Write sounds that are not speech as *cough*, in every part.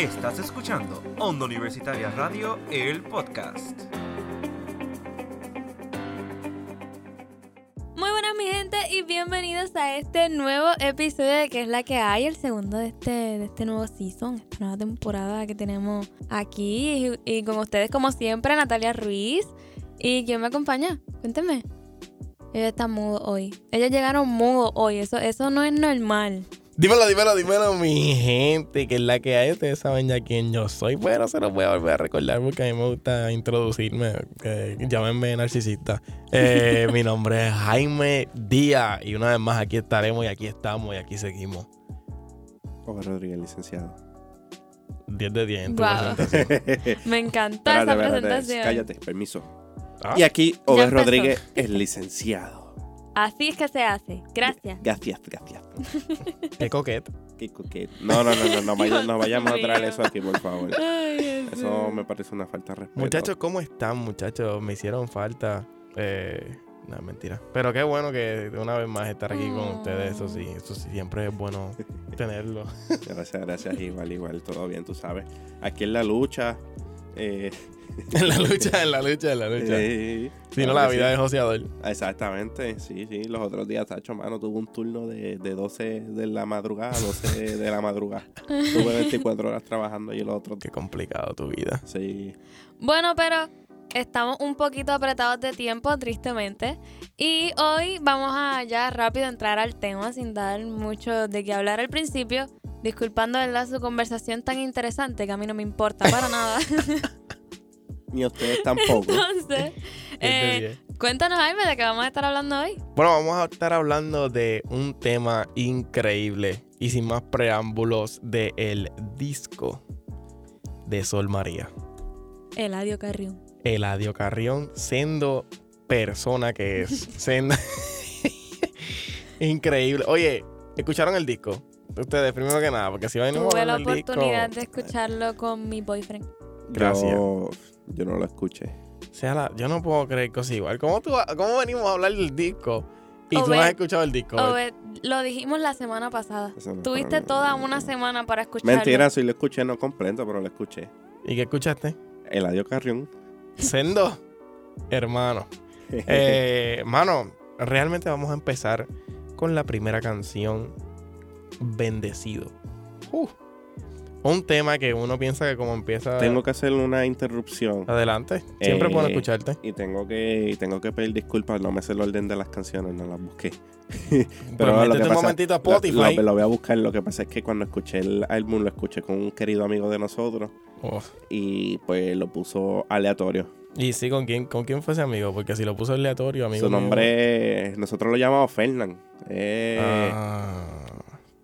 Estás escuchando Onda Universitaria Radio, el podcast. Muy buenas mi gente y bienvenidos a este nuevo episodio de que es la que hay, el segundo de este, de este nuevo season, esta nueva temporada que tenemos aquí y, y con ustedes como siempre Natalia Ruiz. ¿Y quién me acompaña? Cuénteme. Ella está mudo hoy. Ellas llegaron mudo hoy, eso, eso no es normal. Dímelo, dímelo, dímelo, mi gente, que es la que hay. Ustedes saben ya quién yo soy, pero se los voy a volver a recordar porque a mí me gusta introducirme. Que llámenme narcisista. Eh, *laughs* mi nombre es Jaime Díaz y una vez más aquí estaremos y aquí estamos y aquí seguimos. Jorge Rodríguez, licenciado. 10 de 10 en tu Guau. presentación. *laughs* Me encantó esa presentación. Cállate, permiso. Ah. Y aquí, empezó. Rodríguez, el licenciado. Así es que se hace. Gracias. Gracias, gracias. *laughs* Qué coquete. Qué coquete. No, no, no, no, no, vaya- no vayamos a traer eso aquí, por favor. Ay. Eso me parece una falta de respeto. Muchachos, ¿cómo están, muchachos? Me hicieron falta. Eh, no, mentira. Pero qué bueno que una vez más estar aquí con ustedes. Eso sí, eso sí, siempre es bueno *laughs* tenerlo. Gracias, gracias. Igual, igual, todo bien, tú sabes. Aquí en la lucha. Eh, *laughs* en la lucha, en la lucha, en la lucha. eh, si no, la vida sí. es joseador. Exactamente, sí, sí. Los otros días, Tacho, mano, tuve un turno de, de 12 de la madrugada a 12 de la madrugada. Tuve 24 horas trabajando y los otros. Qué complicado tu vida. Sí. Bueno, pero estamos un poquito apretados de tiempo, tristemente. Y hoy vamos a ya rápido entrar al tema sin dar mucho de qué hablar al principio. Disculpando, ¿verdad? Su conversación tan interesante que a mí no me importa para *laughs* nada. *laughs* Ni a ustedes tampoco. Entonces, *laughs* 10 de eh, 10. cuéntanos, Jaime, de qué vamos a estar hablando hoy. Bueno, vamos a estar hablando de un tema increíble y sin más preámbulos de el disco de Sol María. Eladio Carrión. Eladio Carrión, siendo persona que es. Sendo- Increíble. Oye, ¿escucharon el disco? Ustedes, primero que nada, porque si venimos Tuve la disco, oportunidad de escucharlo con mi boyfriend. Gracias. Yo, yo no lo escuché. sea la- yo no puedo creer cosas igual. ¿Cómo, tú, ¿Cómo venimos a hablar del disco y tú no has escuchado el disco? Obed, lo dijimos la semana pasada. No- Tuviste toda no, una no. semana para escucharlo. Mentira, sí lo escuché, no completo, pero lo escuché. ¿Y qué escuchaste? Eladio Carrión. Sendo, hermano. *laughs* Eh, mano, realmente vamos a empezar con la primera canción, Bendecido. Uh, un tema que uno piensa que como empieza... Tengo que hacer una interrupción. Adelante, siempre Eh, puedo escucharte. Y tengo que, y tengo que pedir disculpas, no me sé el orden de las canciones, no las busqué. *laughs* Pero lo que un pasa- momentito a Spotify. lo- lo voy a buscar, lo que pasa es que cuando escuché el álbum lo escuché con un querido amigo de nosotros Oh, y pues lo puso aleatorio. Y sí, ¿con quién, ¿con quién fue ese amigo? Porque si lo puso aleatorio, amigo Su mío- nombre, nosotros lo llamamos Fernán. Eh, Ah,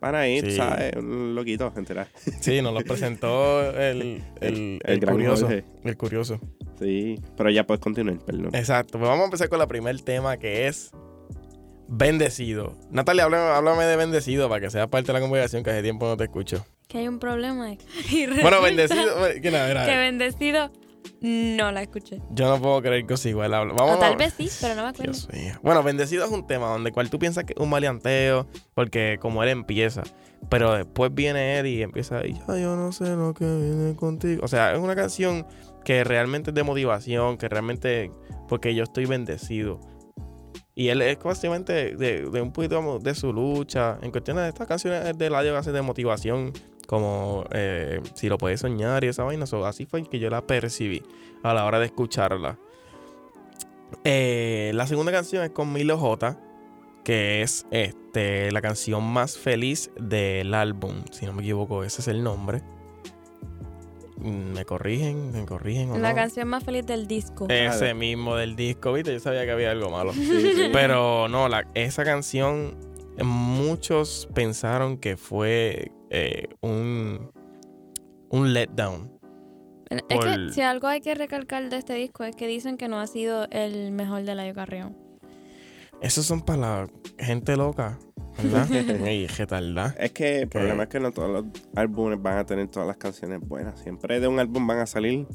Para ahí, sí. ¿sabes? Loquito, enterar. *laughs* sí, nos lo presentó el, el, El el gran curioso. Jorge. El curioso. Sí, pero ya puedes continuar, perdón. Exacto. Pues vamos a empezar con el primer tema que es Bendecido. Natalia, háblame, háblame de Bendecido para que sea parte de la conversación que hace tiempo no te escucho. Que hay un problema. *laughs* Y Bueno, Bendecido. Que nada, mira, Que bendecido no la escuché. yo no puedo creer que es igual. habla- Vamos o tal vez sí, pero no me acuerdo. Dios mío. Bueno, Bendecido es un tema donde cual tú piensas que es un maleanteo, porque como él empieza, pero después viene él y empieza, y ya yo no sé lo que viene contigo. O sea, es una canción que realmente es de motivación, que realmente, porque yo estoy bendecido. Y él es básicamente de, de un poquito de su lucha. En cuestiones de estas canciones de la que hace de motivación, como eh, si lo puedes soñar y esa vaina. So, así fue que yo la percibí a la hora de escucharla. Eh, la segunda canción es con Milo J, que es este, la canción más feliz del álbum. Si no me equivoco, ese es el nombre. Mm, Me corrigen, me corrigen o La no? canción más feliz del disco. Ese mismo del disco, ¿viste? Yo sabía que había algo malo. Sí, sí. Pero no, la, esa canción, muchos pensaron que fue eh, un, un letdown. es por- que si algo hay que recalcar de este disco es que dicen que no ha sido el mejor de la Carrión. Esos son para la gente loca, ¿verdad? *laughs* y retardada. Es que el problema es que no todos los álbumes van a tener todas las canciones buenas. Siempre de un álbum van a salir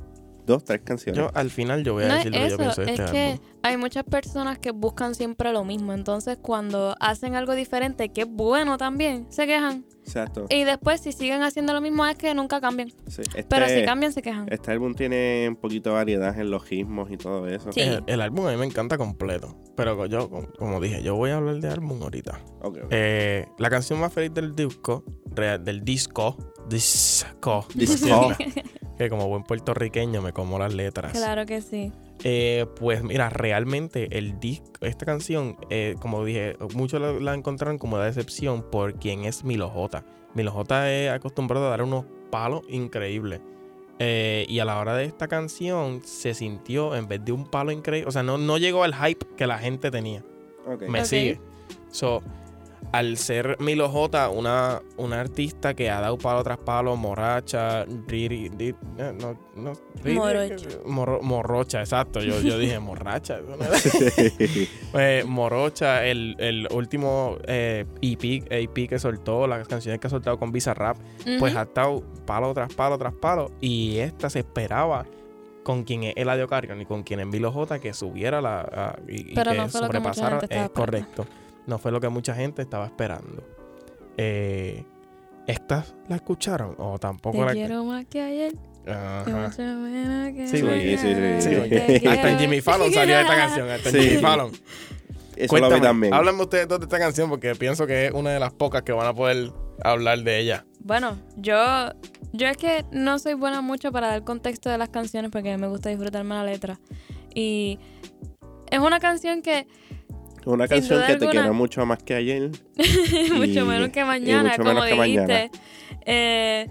dos, tres canciones. Yo al final yo voy a No decir lo que yo eso, pienso de es este que álbum. hay muchas personas que buscan siempre lo mismo. Entonces, cuando hacen algo diferente, que es bueno también, se quejan. Exacto. Y después, si siguen haciendo lo mismo, es que nunca cambian. Sí, este, Pero si cambian, se quejan. este álbum tiene un poquito de variedad en los ritmos y todo eso. Sí. El, el álbum a mí me encanta completo. Pero yo, como- dije, yo voy a hablar de álbum ahorita. Ok, ok. Eh, la canción más feliz del disco, real- del disco, disco, Disco. *laughs* que como buen puertorriqueño me como las letras. Claro que sí. Eh, pues mira, realmente el disco, esta canción, eh, como dije, muchos la, la encontraron como de decepción por quien es Milo J. Milo J es acostumbrado a dar unos palos increíbles. Eh, y a la hora de esta canción se sintió, en vez de un palo increíble, o sea, no, no llegó al hype que la gente tenía. Ok. Me sigue. So, al ser Milo J, una, una artista que ha dado palo tras palo, morracha, riri, ri- eh, no, no, riri- Morocha. morro- morrocha, exacto. Yo, yo dije *laughs* morracha. Pues, *laughs* morocha, el, el último eh, EP, EP que soltó, las canciones que ha soltado con Visa Rap, pues ha estado palo tras palo tras palo. Y esta se esperaba con quien es Eladio Carrion y con quien es Milo J que subiera la a- y, que no fue lo que mucha sobrepasara. es correcto. No fue lo que mucha gente estaba esperando. Eh, ¿Estas la escucharon? O tampoco Te la quiero más que ayer. Ajá. que Sí, sí, sí, sí, Sí, Hasta en Jimmy Fallon salió esta canción. Hasta en Sí. Jimmy Fallon. Eso lo vi Cuéntame, también. háblame ustedes dos de esta canción porque pienso que es una de las pocas que van a poder hablar de ella. Bueno, yo, yo es que no soy buena mucho para dar contexto de las canciones porque me gusta disfrutarme la letra. Y es una canción que Una Sin canción que te alguna. quiero mucho más que ayer. *laughs* mucho menos que mañana, mucho como menos que mañana. dijiste. Eh,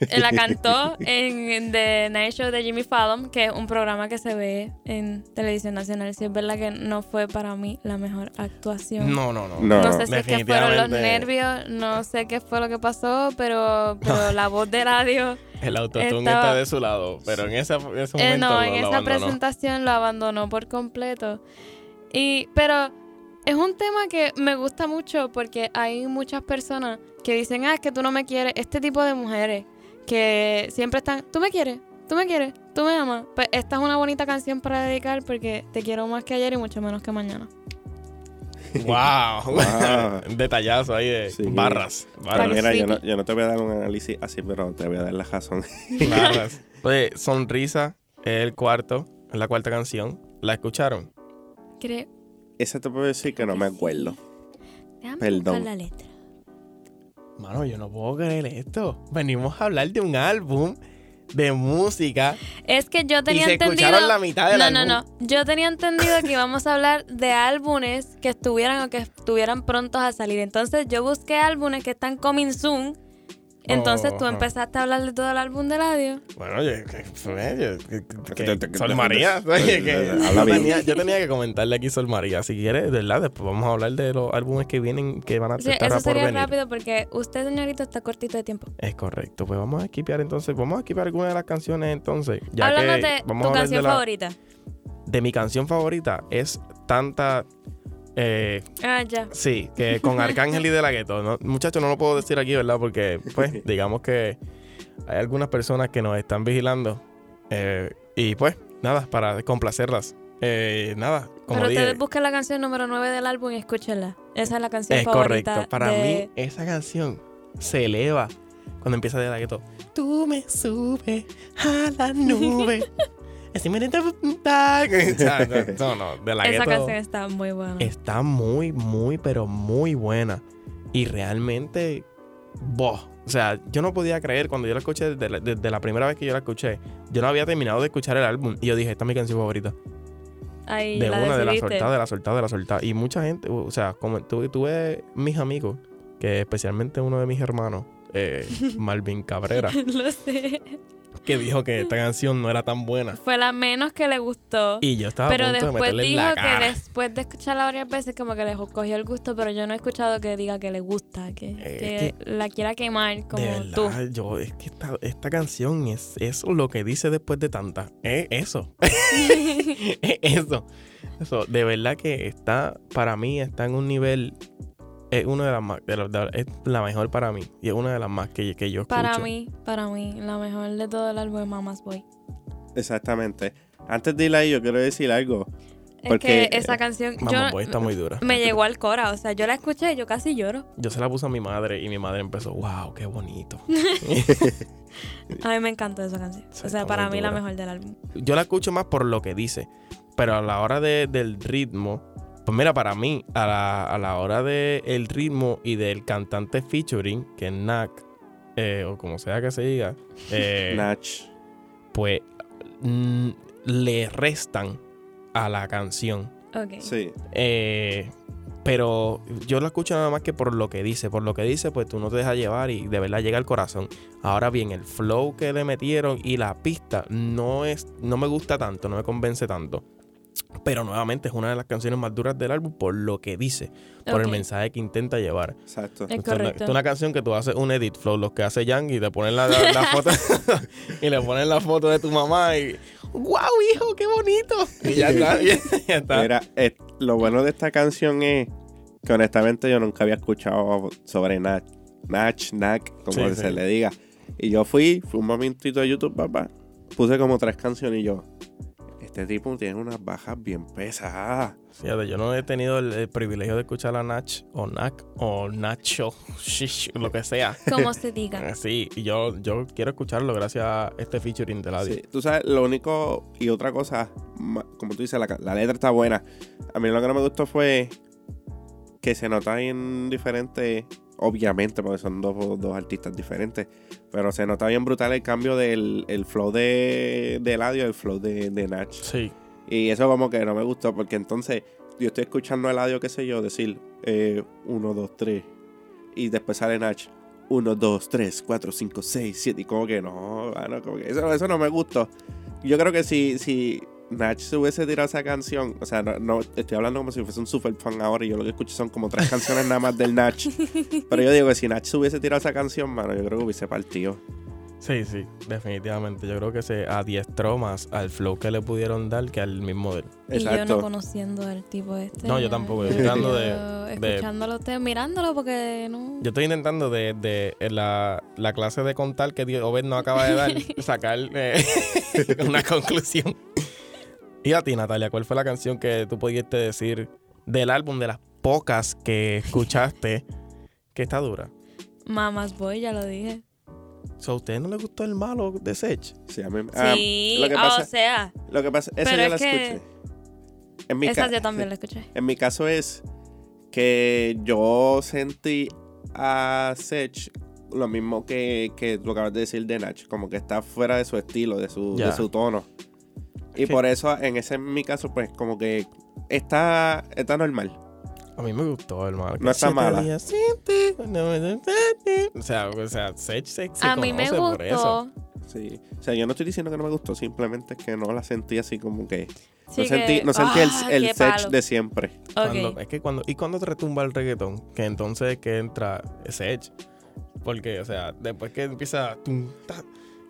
eh, la cantó en, *laughs* en The Night Show de Jimmy Fallon, que es un programa que se ve en televisión nacional. Si es verdad que no fue para mí la mejor actuación. No, no, no. No. No sé si es que fueron los nervios, no sé qué fue lo que pasó, pero, pero *laughs* la voz de radio, El autotune Estaba- está de su lado, pero en ese, en ese eh, momento no, lo- en lo esa abandonó. presentación lo abandonó por completo. Y, pero es un tema que me gusta mucho porque hay muchas personas que dicen, ah, es que tú no me quieres, este tipo de mujeres que siempre están, tú me quieres, tú me quieres, tú me amas. Pues esta es una bonita canción para dedicar porque te quiero más que ayer y mucho menos que mañana. *laughs* Wow. Wow. Un *laughs* detallazo ahí de Sí. barras. Mira, yo no, yo no te voy a dar un análisis así, pero te voy a dar la razón. *laughs* barras. Oye, Sonrisa es el cuarto, es la cuarta canción. ¿La escucharon? Creo. Esa te puedo decir que no me acuerdo. Déjame Perdón. buscar la letra. Mano, yo no puedo creer esto. Venimos a hablar de un álbum de música Es que yo y tenía se entendido. escucharon la mitad del No, álbum. no, no. Yo tenía entendido que íbamos a hablar de álbumes que estuvieran o que estuvieran prontos a salir. Entonces yo busqué álbumes que están coming soon. Entonces tú Oh. empezaste a hablar de todo el álbum de radio. Bueno, yo, Sol María. yo, tenía, que comentarle aquí Sol María. Si quieres, de verdad, después vamos a hablar de los álbumes que vienen, que van a Sí, estar eso por sería venir. rápido porque usted, señorito, está cortito de tiempo. Es correcto. Pues vamos a esquipear entonces. Vamos a esquipear alguna de las canciones entonces. Ya de vamos tu canción de, la- favorita. de mi canción favorita. Es tanta. Eh, Ah, ya. sí, que con *laughs* Arcángel y de la Gueto. ¿no? Muchachos, no lo puedo decir aquí, ¿verdad? Porque, pues, *laughs* digamos que hay algunas personas que nos están vigilando. eh, y pues, nada, para complacerlas. Eh, nada, como Pero dije. ustedes busquen la canción número 9 del álbum y escúchenla. Esa es la canción Es favorita. correcto. Para de- mí, esa canción se eleva cuando empieza de la gueto. Tú me subes a la nube. *laughs* *laughs* *laughs* No, no, de la Esa canción está muy buena. está muy, muy, pero muy buena. Y realmente, boh. O sea, yo no podía creer cuando yo la escuché, desde la, desde la primera vez que yo la escuché, yo no había terminado de escuchar el álbum. Y yo dije, esta es mi canción favorita. Ahí de la una, de la soltada, de la soltada, de la soltada. Y mucha gente, o sea, como tuve, tuve mis amigos, que especialmente uno de mis hermanos, eh, *laughs* Malvin Cabrera, Lo sé. Que dijo que esta canción no era tan buena. Fue la menos que le gustó. Y yo estaba pero a punto de después dijo que después de escucharla varias veces como que le cogió el gusto, pero yo no he escuchado que diga que le gusta, que, Eh, que la quiera quemar como de tú. yo, es que esta, esta canción es eso lo que dice después de tanta. Es eso. *laughs* *laughs* Es eso. Eso, de verdad que está, para mí, está en un nivel. Es una de las más. de los- de- es la mejor para mí. Y es una de las más que, que yo escucho. Para mí, para mí, la mejor de todo el álbum es Mama's Boy. Exactamente. Antes de ir ahí, yo quiero decir algo. Es Porque, que esa eh, canción Vamos, yo, pues está muy dura. me llegó al cora. O sea, yo la escuché y yo casi lloro. Yo se la puse a mi madre y mi madre empezó, wow, qué bonito. *laughs* A mí me encantó esa canción. Sí, o sea, para mí la mejor del álbum. Yo la escucho más por lo que dice, pero a la hora de- del ritmo, pues mira, para mí, a la, a la hora del ritmo y del cantante featuring, que es Nak, eh, o como sea que se diga, *laughs* eh, Nach. pues mm, le restan a la canción. Ok. Sí. Eh, pero yo la escucho nada más que por lo que dice. Por lo que dice, pues tú no te dejas llevar y de verdad llega al corazón. Ahora bien, el flow que le metieron y la pista no es, no me gusta tanto, no me convence tanto. Pero nuevamente es una de las canciones más duras del álbum por lo que dice, por el mensaje que intenta llevar. Exacto. Es Esto es una- correcto. esto es una canción que tú haces un edit flow, los que hace Yang y te ponen la, la- la foto *laughs* y le ponen la foto de tu mamá y ¡Wow, hijo, qué bonito! Y ya está, *laughs* ya está. Mira, eh, lo bueno de esta canción es que honestamente yo nunca había escuchado sobre Nach. Nach, Nak, como Sí, se sí. le diga. Y yo fui, fui un momentito de YouTube, papá. Puse como tres canciones y yo. Este tipo tiene unas bajas bien pesadas. Fíjate, yo no he tenido el, el privilegio de escuchar a Nach o Nak o Nacho, *laughs* shish, lo que sea. Como se diga. *laughs* Sí, y yo, yo quiero escucharlo gracias a este featuring de Ladio. Sí, tú sabes, lo único y otra cosa, como tú dices, la, la letra está buena. A mí lo que no me gustó fue que se nota bien diferente, obviamente, porque son dos, dos artistas diferentes, pero se nota bien brutal el cambio del el flow de, de Eladio y el flow de, de Nach. Sí, Y eso como que no me gustó, porque entonces yo estoy escuchando a Eladio, qué sé yo, decir eh, uno, dos, tres, y después sale Nach. 1, 2, 3, 4, 5, 6, 7. Y como que no, mano, como que eso, eso no me gustó. Yo creo que si, si Nach se hubiese tirado esa canción, o sea, no, no- estoy hablando como si fuese un super fan ahora y yo lo que escucho son como tres *laughs* canciones nada más del Nach. Pero yo digo que si Nach se hubiese tirado esa canción, mano, yo creo que hubiese partido. sí, sí, definitivamente. Yo creo que se adiestró más al flow que le pudieron dar que al mismo de él. Y yo no Exacto. conociendo al tipo este. No, yo tampoco, yo estoy tratando de- de- Escuchándolo a usted, mirándolo porque no... Yo estoy intentando de, de en la, la clase de contar que Obed no acaba de dar, *laughs* sacar eh, *laughs* una conclusión. Y a ti, Natalia, ¿cuál fue la canción que tú pudiste decir del álbum, de las pocas que escuchaste, que está dura? Mamas Boy, ya lo dije. So, ¿A usted no le gustó el malo de Sech? Sí, a mí- ah, Sí, lo que pasa- o sea, Lo que pasa, esa Pero yo la es que- escuché. En mi, esa yo también la escuché. en mi caso es que yo sentí a Sech lo mismo que, que tú acabas de decir de Nach, como que está fuera de su estilo, de su, de su tono. Y Sí. por eso, en ese en mi caso, pues como que está, está normal. A mí me gustó el malo. No está mala. días sin ti, no me de ti. O sea, o sea Sech se, se a mí me conoce por eso. gustó. Sí. O sea, yo no estoy diciendo que no me gustó, simplemente es que no la sentí así como que... Sí no, que- sentí, no sentí el, Ah, el Sech de siempre. Cuando- Ok. es que cuando, y cuando te retumba el reggaetón, que entonces que entra edge. Porque, o sea, después que empieza tum, ta,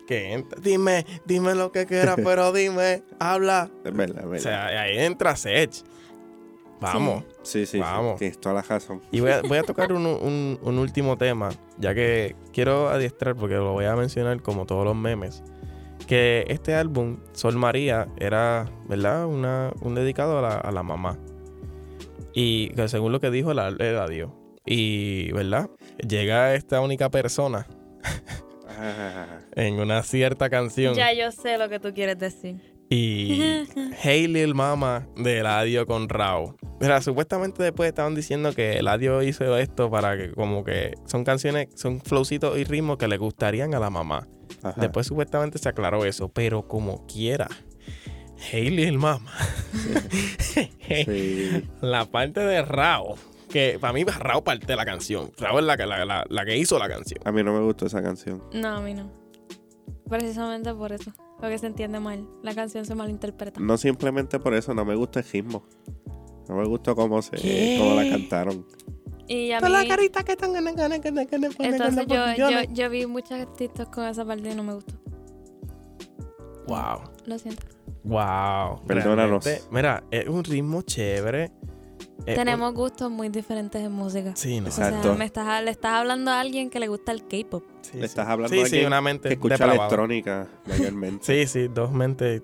que entra, dime, dime lo que quieras, *laughs* pero dime, habla. Es verdad, es O verdad. sea, ahí entra Sech. Vamos. sí, sí, sí, vamos. tienes toda la razón. Y voy a, voy a *laughs* tocar un, un- un último tema, ya que quiero adiestrar, porque lo voy a mencionar como todos los memes. Que este álbum, Sol María, era, ¿verdad? Una, un dedicado a la, a la mamá. Y que según lo que dijo, la, el adiós. Y, ¿verdad? Llega esta única persona *laughs* *laughs* en una cierta canción. Ya yo sé lo que tú quieres decir. Y *laughs* Hey Lil Mama de Eladio con Rao. Mira, supuestamente después estaban diciendo que Eladio hizo esto para que como que son canciones, son flowcitos y ritmos que le gustarían a la mamá. ajá. Después supuestamente se aclaró eso, pero como quiera. Hey Lil Mama. Sí. *laughs* La parte de Rao, que para mí Rao parte de la canción. Rao es la que, la, la- la que hizo la canción. A mí no me gustó esa canción. No, a mí no. Precisamente por eso. Porque se entiende mal. La canción se malinterpreta. No simplemente por eso, no me gusta el ritmo. No me gustó cómo se ¿Qué? cómo la cantaron. Y a Toda la mí... carita que están Entonces yo, yo, yo vi muchos TikToks con esa parte y no me gustó. Wow. Lo siento. Wow. Perdónanos. Realmente, Mira, es un ritmo chévere. Eh, Tenemos gustos muy diferentes en música. Sí, no. O sea, Exacto. me estás, le estás hablando a alguien que le gusta el K-pop. Sí, Le sí. estás hablando sí, a sí, alguien una mente Que escucha electrónica, mayormente. *laughs* Sí, sí, dos mentes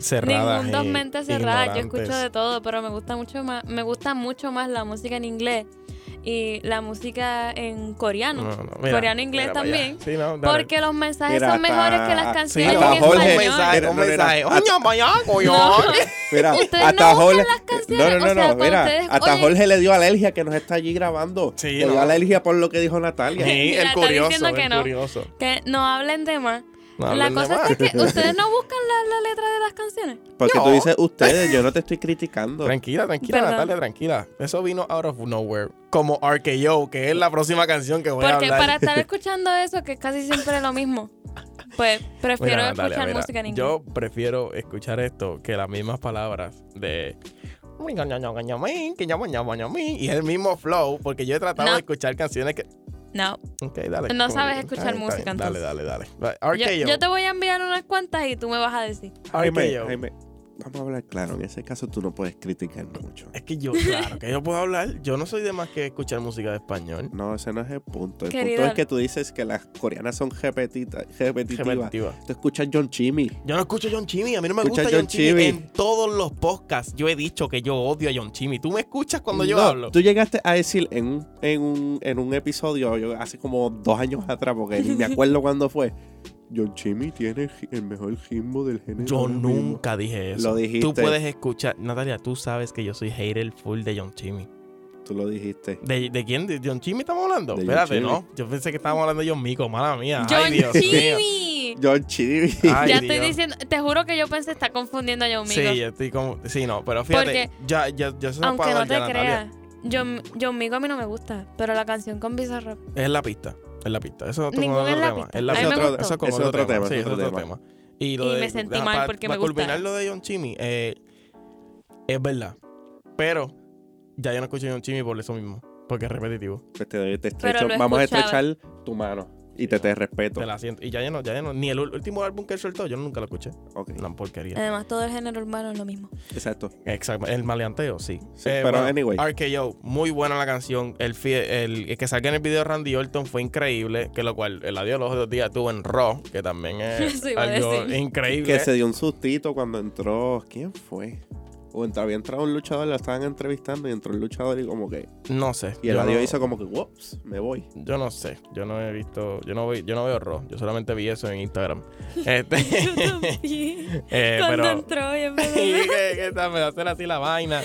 cerradas. Ningún dos mentes cerradas. Yo escucho de todo, pero me gusta mucho más, me gusta mucho más la música en inglés y la música en coreano. No, no, mira, Coreano, inglés también. Sí, no. Porque los mensajes Mira, son hasta- mejores que las sí, canciones hasta en Jorge- español. mensaje, Mira, hasta- Jorge. las canciones, No, no, o no, sea, mira. ustedes- hasta oye- Jorge le dio alergia que nos está allí grabando. Sí, le dio no. alergia por lo que dijo Natalia. Sí, el curioso, que el no. curioso. Que no hablen de más. No la cosa es que ustedes no buscan la, la letra de las canciones. Porque No. tú dices ustedes, yo no te estoy criticando. Tranquila, tranquila, Perdón. Natalia, tranquila. Eso vino out of nowhere. Como RKO, que es la próxima canción que voy a Porque hablar. para estar escuchando eso, que es casi siempre lo mismo, pues prefiero Mira, Natalia, escuchar mira, música en inglés. Yo prefiero escuchar esto que las mismas palabras de. Y es el mismo flow, porque yo he tratado No. de escuchar canciones que. No. Ok, dale. No sabes escuchar música, bien. Dale, entonces. dale, dale. Yo, te voy a enviar unas cuantas y tú me vas a decir. Jaime. Jaime, vamos a hablar claro. En ese caso tú no puedes criticar mucho. Es que yo, claro, que yo puedo hablar. Yo no soy de más que escuchar música de español. No, ese no es el punto. El Querido. punto es que tú dices que las coreanas son repetitivas. Repetitiva. Tú escuchas John Chimmy. Yo no escucho John Chimmy, a mí no me Escucha gusta John John Chimmy. Chimmy. En todos los podcasts yo he dicho que yo odio a John Chimmy. ¿Tú me escuchas cuando yo No, hablo? Tú llegaste a decir en un, en un, en un episodio yo, hace como dos años atrás, porque ni me *laughs* acuerdo cuándo fue. John Chimmy tiene el mejor ritmo del género. Yo ahora mismo". nunca dije eso. Lo dijiste. Tú puedes escuchar, Natalia, tú sabes que yo soy hater full de John Chimmy. Tú lo dijiste. ¿De, de quién? ¿De John Chimmy estamos hablando? De Espérate, no. Yo pensé que estábamos hablando de John Mico, mala mía. John Ay, Dios mío. Chimmy. John Chimmy. Ay, ya estoy diciendo, te juro que yo pensé está confundiendo a John Sí, Migo. yo estoy como. Sí, no, pero fíjate. Porque, ya, ya, ya se Aunque no te creas, John, John Migo a mí no me gusta, pero la canción con Bizarrap. Es la pista. Es la pista. Eso es Ningún otro la tema. pista. Es la pista. Eso otro tema, Sí, es otro otro tema. tema. Y, lo Y de, me sentí mal pa- porque pa me gustaba. culminar lo de John Chimmy, eh, es verdad. Pero ya yo no escucho John Chimmy por eso mismo. Porque es repetitivo. Pues te- te estrecho- vamos a estrechar tu mano y te, te respeto. Te la siento. Y ya yo no, ya yo no. Ni el último álbum que él soltó, yo nunca lo escuché. Ok, Una porquería. Además, todo el género urbano es lo mismo. exacto. Exacto. El maleanteo, sí. Sí, Eh, pero bueno, anyway. RKO, muy buena la canción. El, fie- el, el que salga en el video de Randy Orton fue increíble. Que lo cual, el adiós los otros días tuvo en Raw, que también es *laughs* algo increíble. Que se dio un sustito cuando entró. ¿Quién fue? O entró, había entrado un luchador, lo estaban entrevistando y entró el luchador y como que. No sé. Y el adiós no- hizo como que, whoops, me voy. Yo no sé, yo no he visto, yo no voy, yo no veo Raw, yo solamente vi eso en Instagram. *laughs* Este, *laughs* eh, Cuando pero entró, *laughs* y en que, que está- me hacer así la vaina.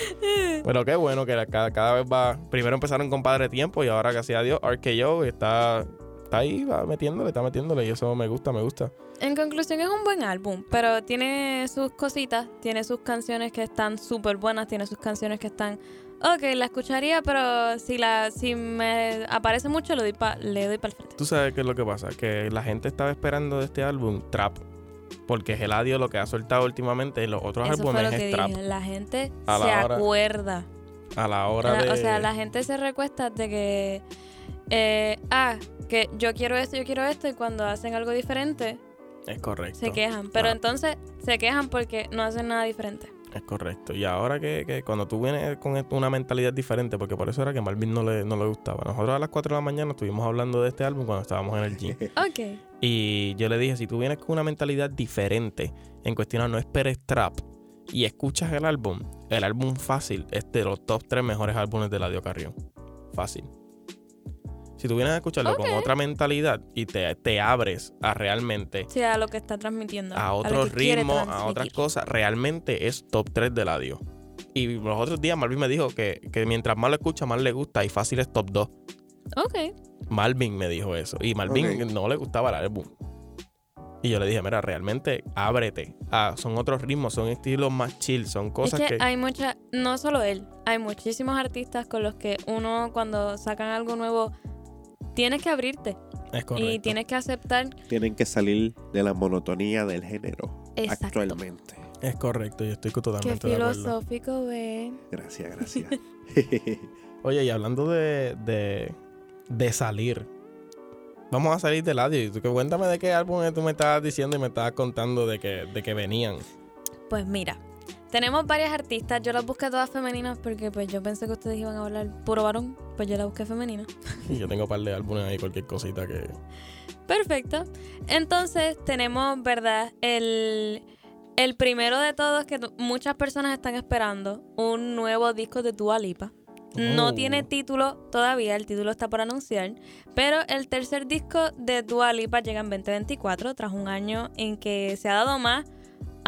Pero qué bueno que la- cada, cada vez va. Primero empezaron con Padre Tiempo y ahora casi adiós RKO está está ahí, va metiéndole, está metiéndole y eso me gusta, me gusta. En conclusión, es un buen álbum, pero tiene sus cositas, tiene sus canciones que están súper buenas, tiene sus canciones que están. Ok, la escucharía, pero si la si me aparece mucho, le doy pa, le doy para el frente. Tú sabes qué es lo que pasa, que la gente estaba esperando de este álbum trap. Porque Geladio lo que ha soltado últimamente en los otros Eso fue álbumes lo que es trap. dije. La gente A la se hora- acuerda. A la hora La- de. O sea, la gente se recuesta de que. Eh, ah, que yo quiero esto, yo quiero esto, y cuando hacen algo diferente, Es correcto. se quejan. Pero Ah. entonces se quejan porque no hacen nada diferente. Es correcto. Y ahora que, que cuando tú vienes con una mentalidad diferente, porque por eso era que Marvin no le, no le gustaba. Nosotros a las 4 de la mañana estuvimos hablando de este álbum cuando estábamos en el gym. *laughs* Ok. y yo le dije, si tú vienes con una mentalidad diferente en cuestión a no esperes trap y escuchas el álbum, el álbum fácil es de los top 3 mejores álbumes de Ladio Carrión. Fácil. Si tú vienes a escucharlo con otra mentalidad y te, te abres a realmente Sí, a lo que está transmitiendo. a que quiere ritmos, a otras cosas, realmente es top 3 de Ladio. Y los otros días Marvin me dijo que, que mientras más lo escucha, más le gusta y fácil es top 2. Ok. Marvin me dijo eso. Y Marvin Ok. no le gustaba el álbum. Y yo le dije, mira, realmente ábrete. Ah, son otros ritmos, son estilos más chill, son cosas es que, que... hay mucha, no solo él, hay muchísimos artistas con los que uno cuando sacan algo nuevo tienes que abrirte es correcto. y tienes que aceptar. Tienen que salir de la monotonía del género Exacto. actualmente. Es correcto, yo estoy Qué totalmente de acuerdo. filosófico, ve. Gracias, gracias. *laughs* Oye, y hablando de, de, de salir, vamos a salir del audio. Y tú que cuéntame de qué álbum tú me estabas diciendo y me estabas contando de que, de que venían. Pues mira, tenemos varias artistas. Yo las busqué todas femeninas porque pues yo pensé que ustedes iban a hablar puro varón. Pues yo las busqué femenina. Y *laughs* yo tengo un par de álbumes ahí, cualquier cosita que. Perfecto. Entonces tenemos, ¿verdad? El, el primero de todos que muchas personas están esperando. Un nuevo disco de Dua Lipa. No Oh. tiene título todavía, el título está por anunciar. Pero el tercer disco de Dua Lipa llega en 2024, tras un año en que se ha dado más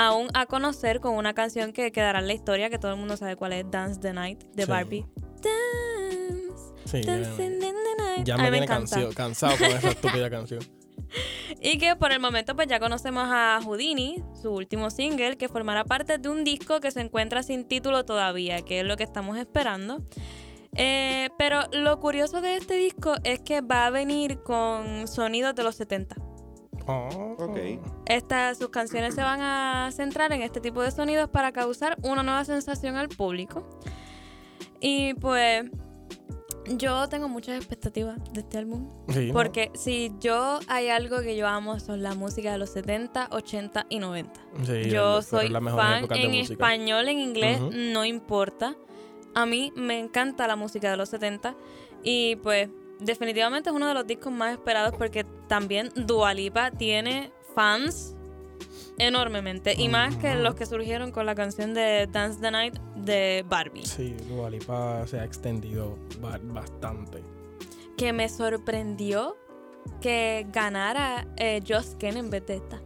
aún a conocer con una canción que quedará en la historia, que todo el mundo sabe cuál es, Dance the Night, de Sí. Barbie. Dance, Sí, ya, dancing in the night. ya A me tiene encanta. cansado, cansado con esa estúpida canción. *laughs* Y que por el momento pues ya conocemos a Houdini, su último single, que formará parte de un disco que se encuentra sin título todavía, que es lo que estamos esperando. Eh, pero lo curioso de este disco es que va a venir con sonidos de los 70. Oh. Ok. Estas, sus canciones se van a centrar en este tipo de sonidos para causar una nueva sensación al público. Y pues yo tengo muchas expectativas de este álbum. Sí, ¿no? Porque si yo hay algo que yo amo son la música de los 70, 80 y 90. Sí, yo soy fan en música. español, en inglés, no importa. A mí me encanta la música de los 70 y pues definitivamente es uno de los discos más esperados porque también Dua Lipa tiene fans enormemente y más que los que surgieron con la canción de Dance the Night de Barbie. Sí, Dua Lipa se ha extendido ba- bastante. Que me sorprendió que ganara eh, Just Ken en vez de esta.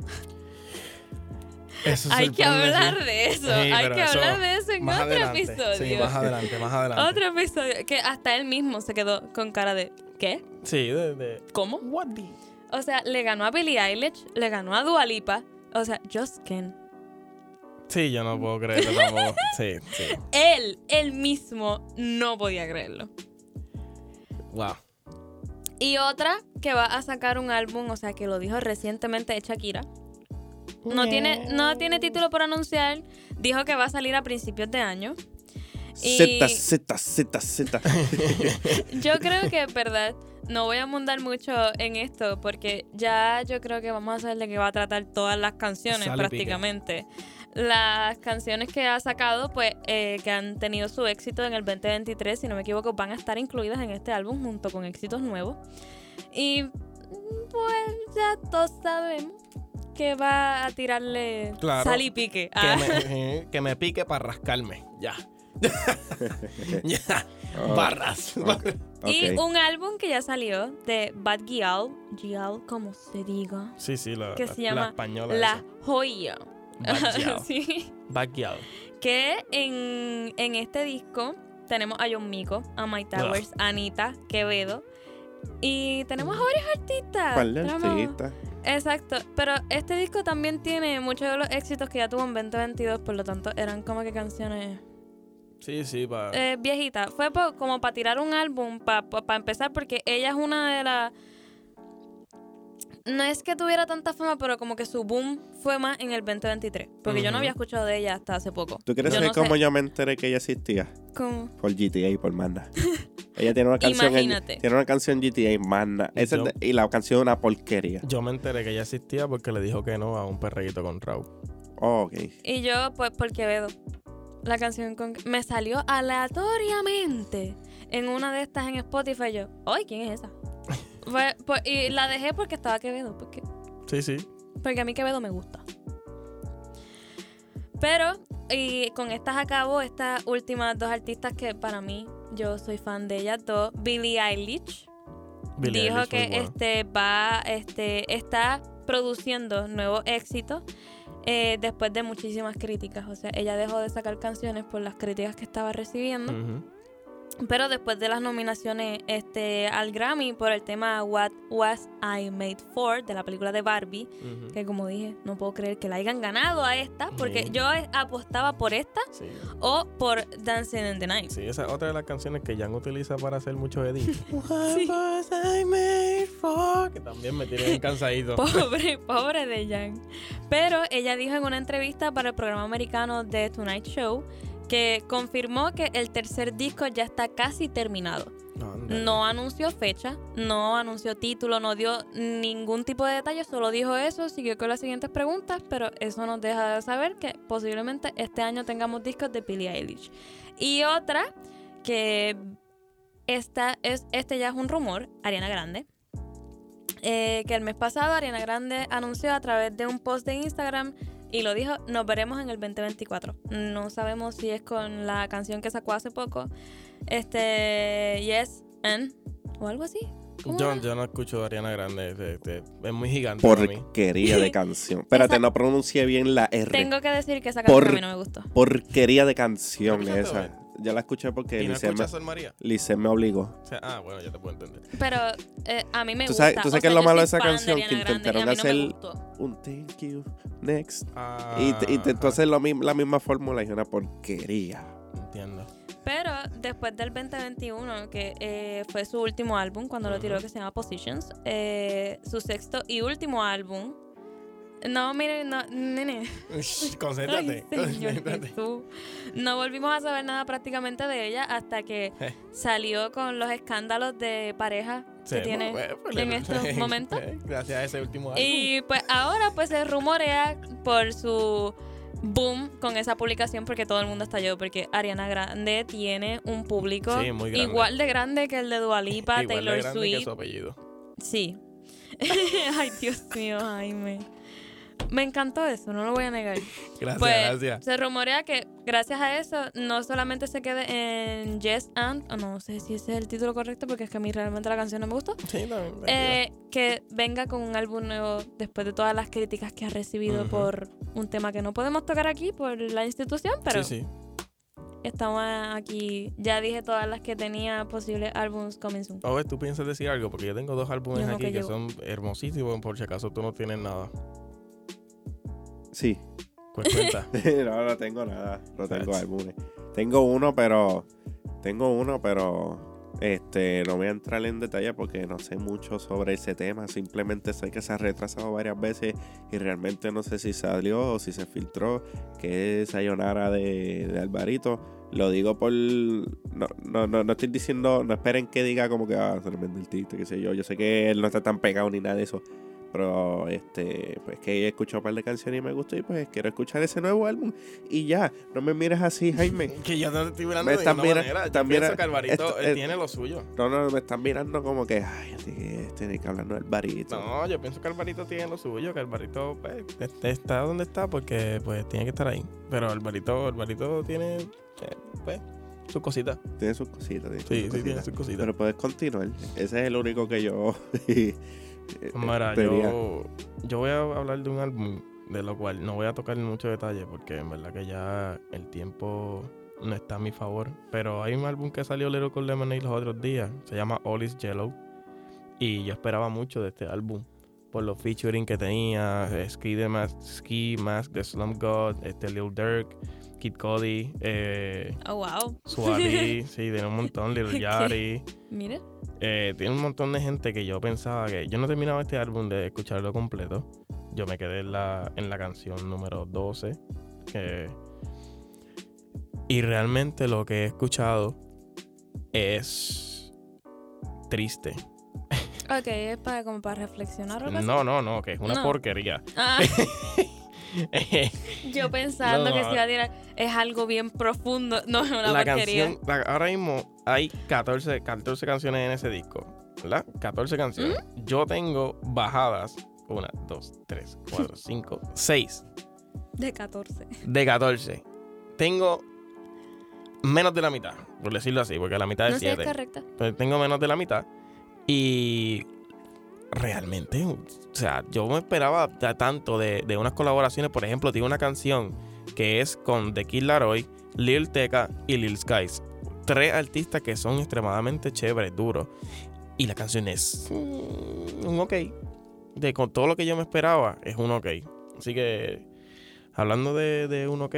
Eso Hay que sí. hablar de eso. Sí, Hay que eso hablar de eso en otro adelante. episodio. Sí, más adelante, más adelante. Otro episodio. Que hasta él mismo se quedó con cara de ¿qué? Sí, de, de- ¿Cómo? What the- O sea, le ganó a Billie Eilish, le ganó a Dua Lipa. O sea, Just Ken. Sí, yo no puedo creerlo tampoco. *laughs* Sí, sí. Él, él mismo, no podía creerlo. Wow. Y otra que va a sacar un álbum, o sea, que lo dijo recientemente es Shakira. No tiene, no tiene título por anunciar. Dijo que va a salir a principios de año. Y- Z, Z, Z, Z. Yo creo que es verdad. No voy a mundar mucho en esto porque ya yo creo que vamos a saber de qué va a tratar todas las canciones Sale pique. prácticamente. Las canciones que ha sacado, pues, eh, que han tenido su éxito en el 2023, si no me equivoco, van a estar incluidas en este álbum junto con éxitos nuevos. Y pues ya todos sabemos que va a tirarle Claro. sal y pique. Que, Ah. me, eh, que me pique para rascarme. Ya. *laughs* ya. Oh, Barras. Y un álbum que ya salió de Bad Gyal, Gyal como se diga, Sí, sí, la, que la- se la llama española. La esa. Joya. *laughs* Sí. Backyard. Que en, en este disco tenemos a John Mico, a My Towers, a Anita, Quevedo. Y tenemos a varios artistas. ¿Cuál artista? Exacto, pero este disco también tiene muchos de los éxitos que ya tuvo en 2022, por lo tanto eran como que canciones Sí, sí, para. eh, viejitas. Fue po- como para tirar un álbum, para empezar, porque ella es una de las... No es que tuviera tanta fama, pero como que su boom fue más en el 2023. Porque yo no había escuchado de ella hasta hace poco. ¿Tú quieres Yo saber no sé- cómo yo me enteré que ella existía? ¿Cómo? Por GTA y por Manda. ella tiene una canción. en- Imagínate. tiene una canción GTA Manda. Yo- de- y la canción es una porquería. Yo me enteré que ella existía porque le dijo que no a un perreguito con Raúl. Oh, ok. Y yo, pues, por Quevedo. La canción con... me salió aleatoriamente en una de estas en Spotify. Yo, ¡ay, quién es esa! *laughs* Pues, y la dejé porque estaba Quevedo. Porque Sí, sí. Porque a mí Quevedo me gusta. Pero, y con estas acabo estas últimas dos artistas que para mí, yo soy fan de ellas dos. Billie Eilish Billie dijo Eilish, que este va, este, está produciendo nuevos éxitos eh, después de muchísimas críticas. O sea, ella dejó de sacar canciones por las críticas que estaba recibiendo. Pero después de las nominaciones este, al Grammy por el tema What Was I Made For de la película de Barbie, que como dije, no puedo creer que la hayan ganado a esta, porque Sí. yo apostaba por esta Sí. o por Dancing in the Night. Sí, esa es otra de las canciones que Jan utiliza para hacer muchos edits. *laughs* Sí. What was I made for? Que también me tiene bien cansadito. Pobre, pobre de Jan. Pero ella dijo en una entrevista para el programa americano The Tonight Show que confirmó que el tercer disco ya está casi terminado. Ándale. No anunció fecha, no anunció título, no dio ningún tipo de detalle, solo dijo eso, siguió con las siguientes preguntas, pero eso nos deja de saber que posiblemente este año tengamos discos de Billie Eilish. Y otra que esta es, este ya es un rumor, Ariana Grande. eh, que el mes pasado Ariana Grande anunció a través de un post de Instagram y lo dijo, nos veremos en el 2024. No sabemos si es con la canción que sacó hace poco, este, Yes and, o algo así. ¿Cómo Yo, yo no escucho a Ariana Grande. este, este, es muy gigante para mí. Porquería de canción. *laughs* Espérate, Esa- no pronuncié bien la R. Tengo que decir que esa canción Por- a mí no me gustó. Porquería de canción ¿La escuchaste, esa. Ya la escuché porque ¿Y no Lice me, escuchas Sol María? Lice me obligó. O sea, ah, bueno, ya te puedo entender. Pero eh, a mí me ¿Tú gusta. sabes- tú sabes qué es lo malo de esa canción? Que intentaron no hacer-. Un thank you, next. Ah, Y te- intentó ajá, hacer lo mi- la misma fórmula y una porquería. Entiendo. Pero después del 2021, que eh, fue su último álbum, cuando lo tiró, que se llama Positions, eh, su sexto y último álbum. No, mire, no, nene. concéntrate. *laughs* Ay, Señor concéntrate. No volvimos a saber nada prácticamente de ella hasta que Eh. salió con los escándalos de pareja Sí, que tiene pues, pues, en estos *laughs* momentos. Gracias a ese último álbum. Y pues ahora pues se rumorea por su boom con esa publicación porque todo el mundo estalló porque Ariana Grande tiene un público Sí, igual de grande que el de Dua *laughs* Lipa, Igual de Taylor grande que Swift. su apellido. Sí. Ay, Dios mío, Jaime. Me encantó eso, no lo voy a negar. *laughs* Gracias, Pues gracias. se rumorea que gracias a eso no solamente se quede en Yes and, oh, no sé si ese es el título correcto porque es que a mí realmente la canción no me gustó, Sí, también. eh, que venga con un álbum nuevo después de todas las críticas que ha recibido por un tema que no podemos tocar aquí por la institución, pero sí, sí. estamos aquí, ya dije todas las que tenía posibles álbums coming soon. A ver, tú piensas decir algo, porque yo tengo dos álbumes no aquí que son hermosísimos, por si acaso tú no tienes nada. Sí. Pues cuenta. *laughs* no, no tengo nada. No tengo álbumes. Tengo uno, pero. Tengo uno, pero. Este, no voy a entrar en detalle porque no sé mucho sobre ese tema. Simplemente sé que se ha retrasado varias veces y realmente no sé si salió o si se filtró. Que es Sayonara de, de Alvarito. Lo digo por. No, no, no, no estoy diciendo. No esperen que diga como que. Ah, tremendo el tiste, qué sé yo. Yo sé que él no está tan pegado ni nada de eso. Pero este, pues que he escuchado un par de canciones y me gustó y pues quiero escuchar ese nuevo álbum. Y ya, no me mires así, Jaime. *laughs* que yo no te estoy mirando Me de ninguna mira- manera. Yo mira- que Alvarito esto- él eh, tiene lo suyo. No, no, me están mirando como que, ay, este, tiene que hablar del barito. No, yo pienso que Alvarito tiene lo suyo, que Alvarito pues, este, está donde está porque pues tiene que estar ahí. Pero Alvarito, Alvarito tiene eh, pues sus cositas. Tiene sus cositas. Tiene Sí, sus sí, tiene cositas. sus cositas. Pero puedes continuar. Ese es el único que yo. *laughs* eh, Mira, vería. yo, yo voy a hablar de un álbum de lo cual no voy a tocar en mucho detalle porque en verdad que ya el tiempo no está a mi favor. Pero hay un álbum que salió Lyrical Lemonade los otros días. Se llama All is Yellow. Y yo esperaba mucho de este álbum. Por los featuring que tenía. eh, Ski, de Mas- Ski Mask de Slum God. Este Lil Durk. Kid Cody. Eh, Oh, wow. *laughs* Sí, tiene un montón. Lil ¿Qué? Yachty. Mire. Eh, tiene un montón de gente que yo pensaba que. Yo no terminaba este álbum de escucharlo completo. Yo me quedé en la, en la canción número 12. que- y realmente lo que he escuchado es triste. Ok, es para, como para reflexionar o. No, no, no, que es una No. porquería. Ah, *laughs* yo *laughs* pensando No, que se iba a tirar, es algo bien profundo. No, es una la porquería. canción, la- ahora mismo hay 14, 14 canciones en ese disco, ¿verdad? 14 canciones. ¿Mm? Yo tengo bajadas 1, 2, 3, 4, 5, 6 De 14. de 14. Tengo menos de la mitad, por decirlo así, porque la mitad No es sé, es 7. correcta. Pero tengo menos de la mitad. Y realmente, o sea, yo me esperaba ta- tanto de, de unas colaboraciones. Por ejemplo, tiene una canción que es con The Kid Laroi, Lil Tecca y Lil Skies. Tres artistas que son extremadamente chéveres, duros. Y la canción es mm, un ok. De con todo lo que yo me esperaba, es un ok. Así que, hablando de, de un ok,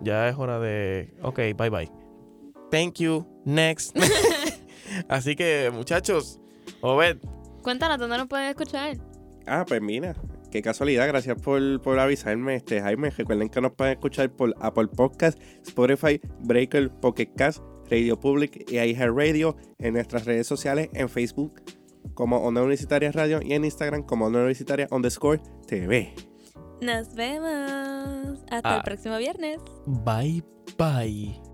ya es hora de. Ok, bye bye. Thank you. Next. *laughs* *laughs* Así que, muchachos, Obed, Cuéntanos, ¿dónde nos pueden escuchar? Ah, pues mira. qué casualidad, gracias por, por avisarme, este Jaime. Recuerden que nos pueden escuchar por Apple Podcast, Spotify, Breaker, Pocket Cast, Radio Public y iHeartRadio en nuestras redes sociales, en Facebook como Onda Universitaria Radio y en Instagram como Onda Universitaria underscore TV. Nos vemos. Hasta el Ah. próximo viernes. Bye, bye.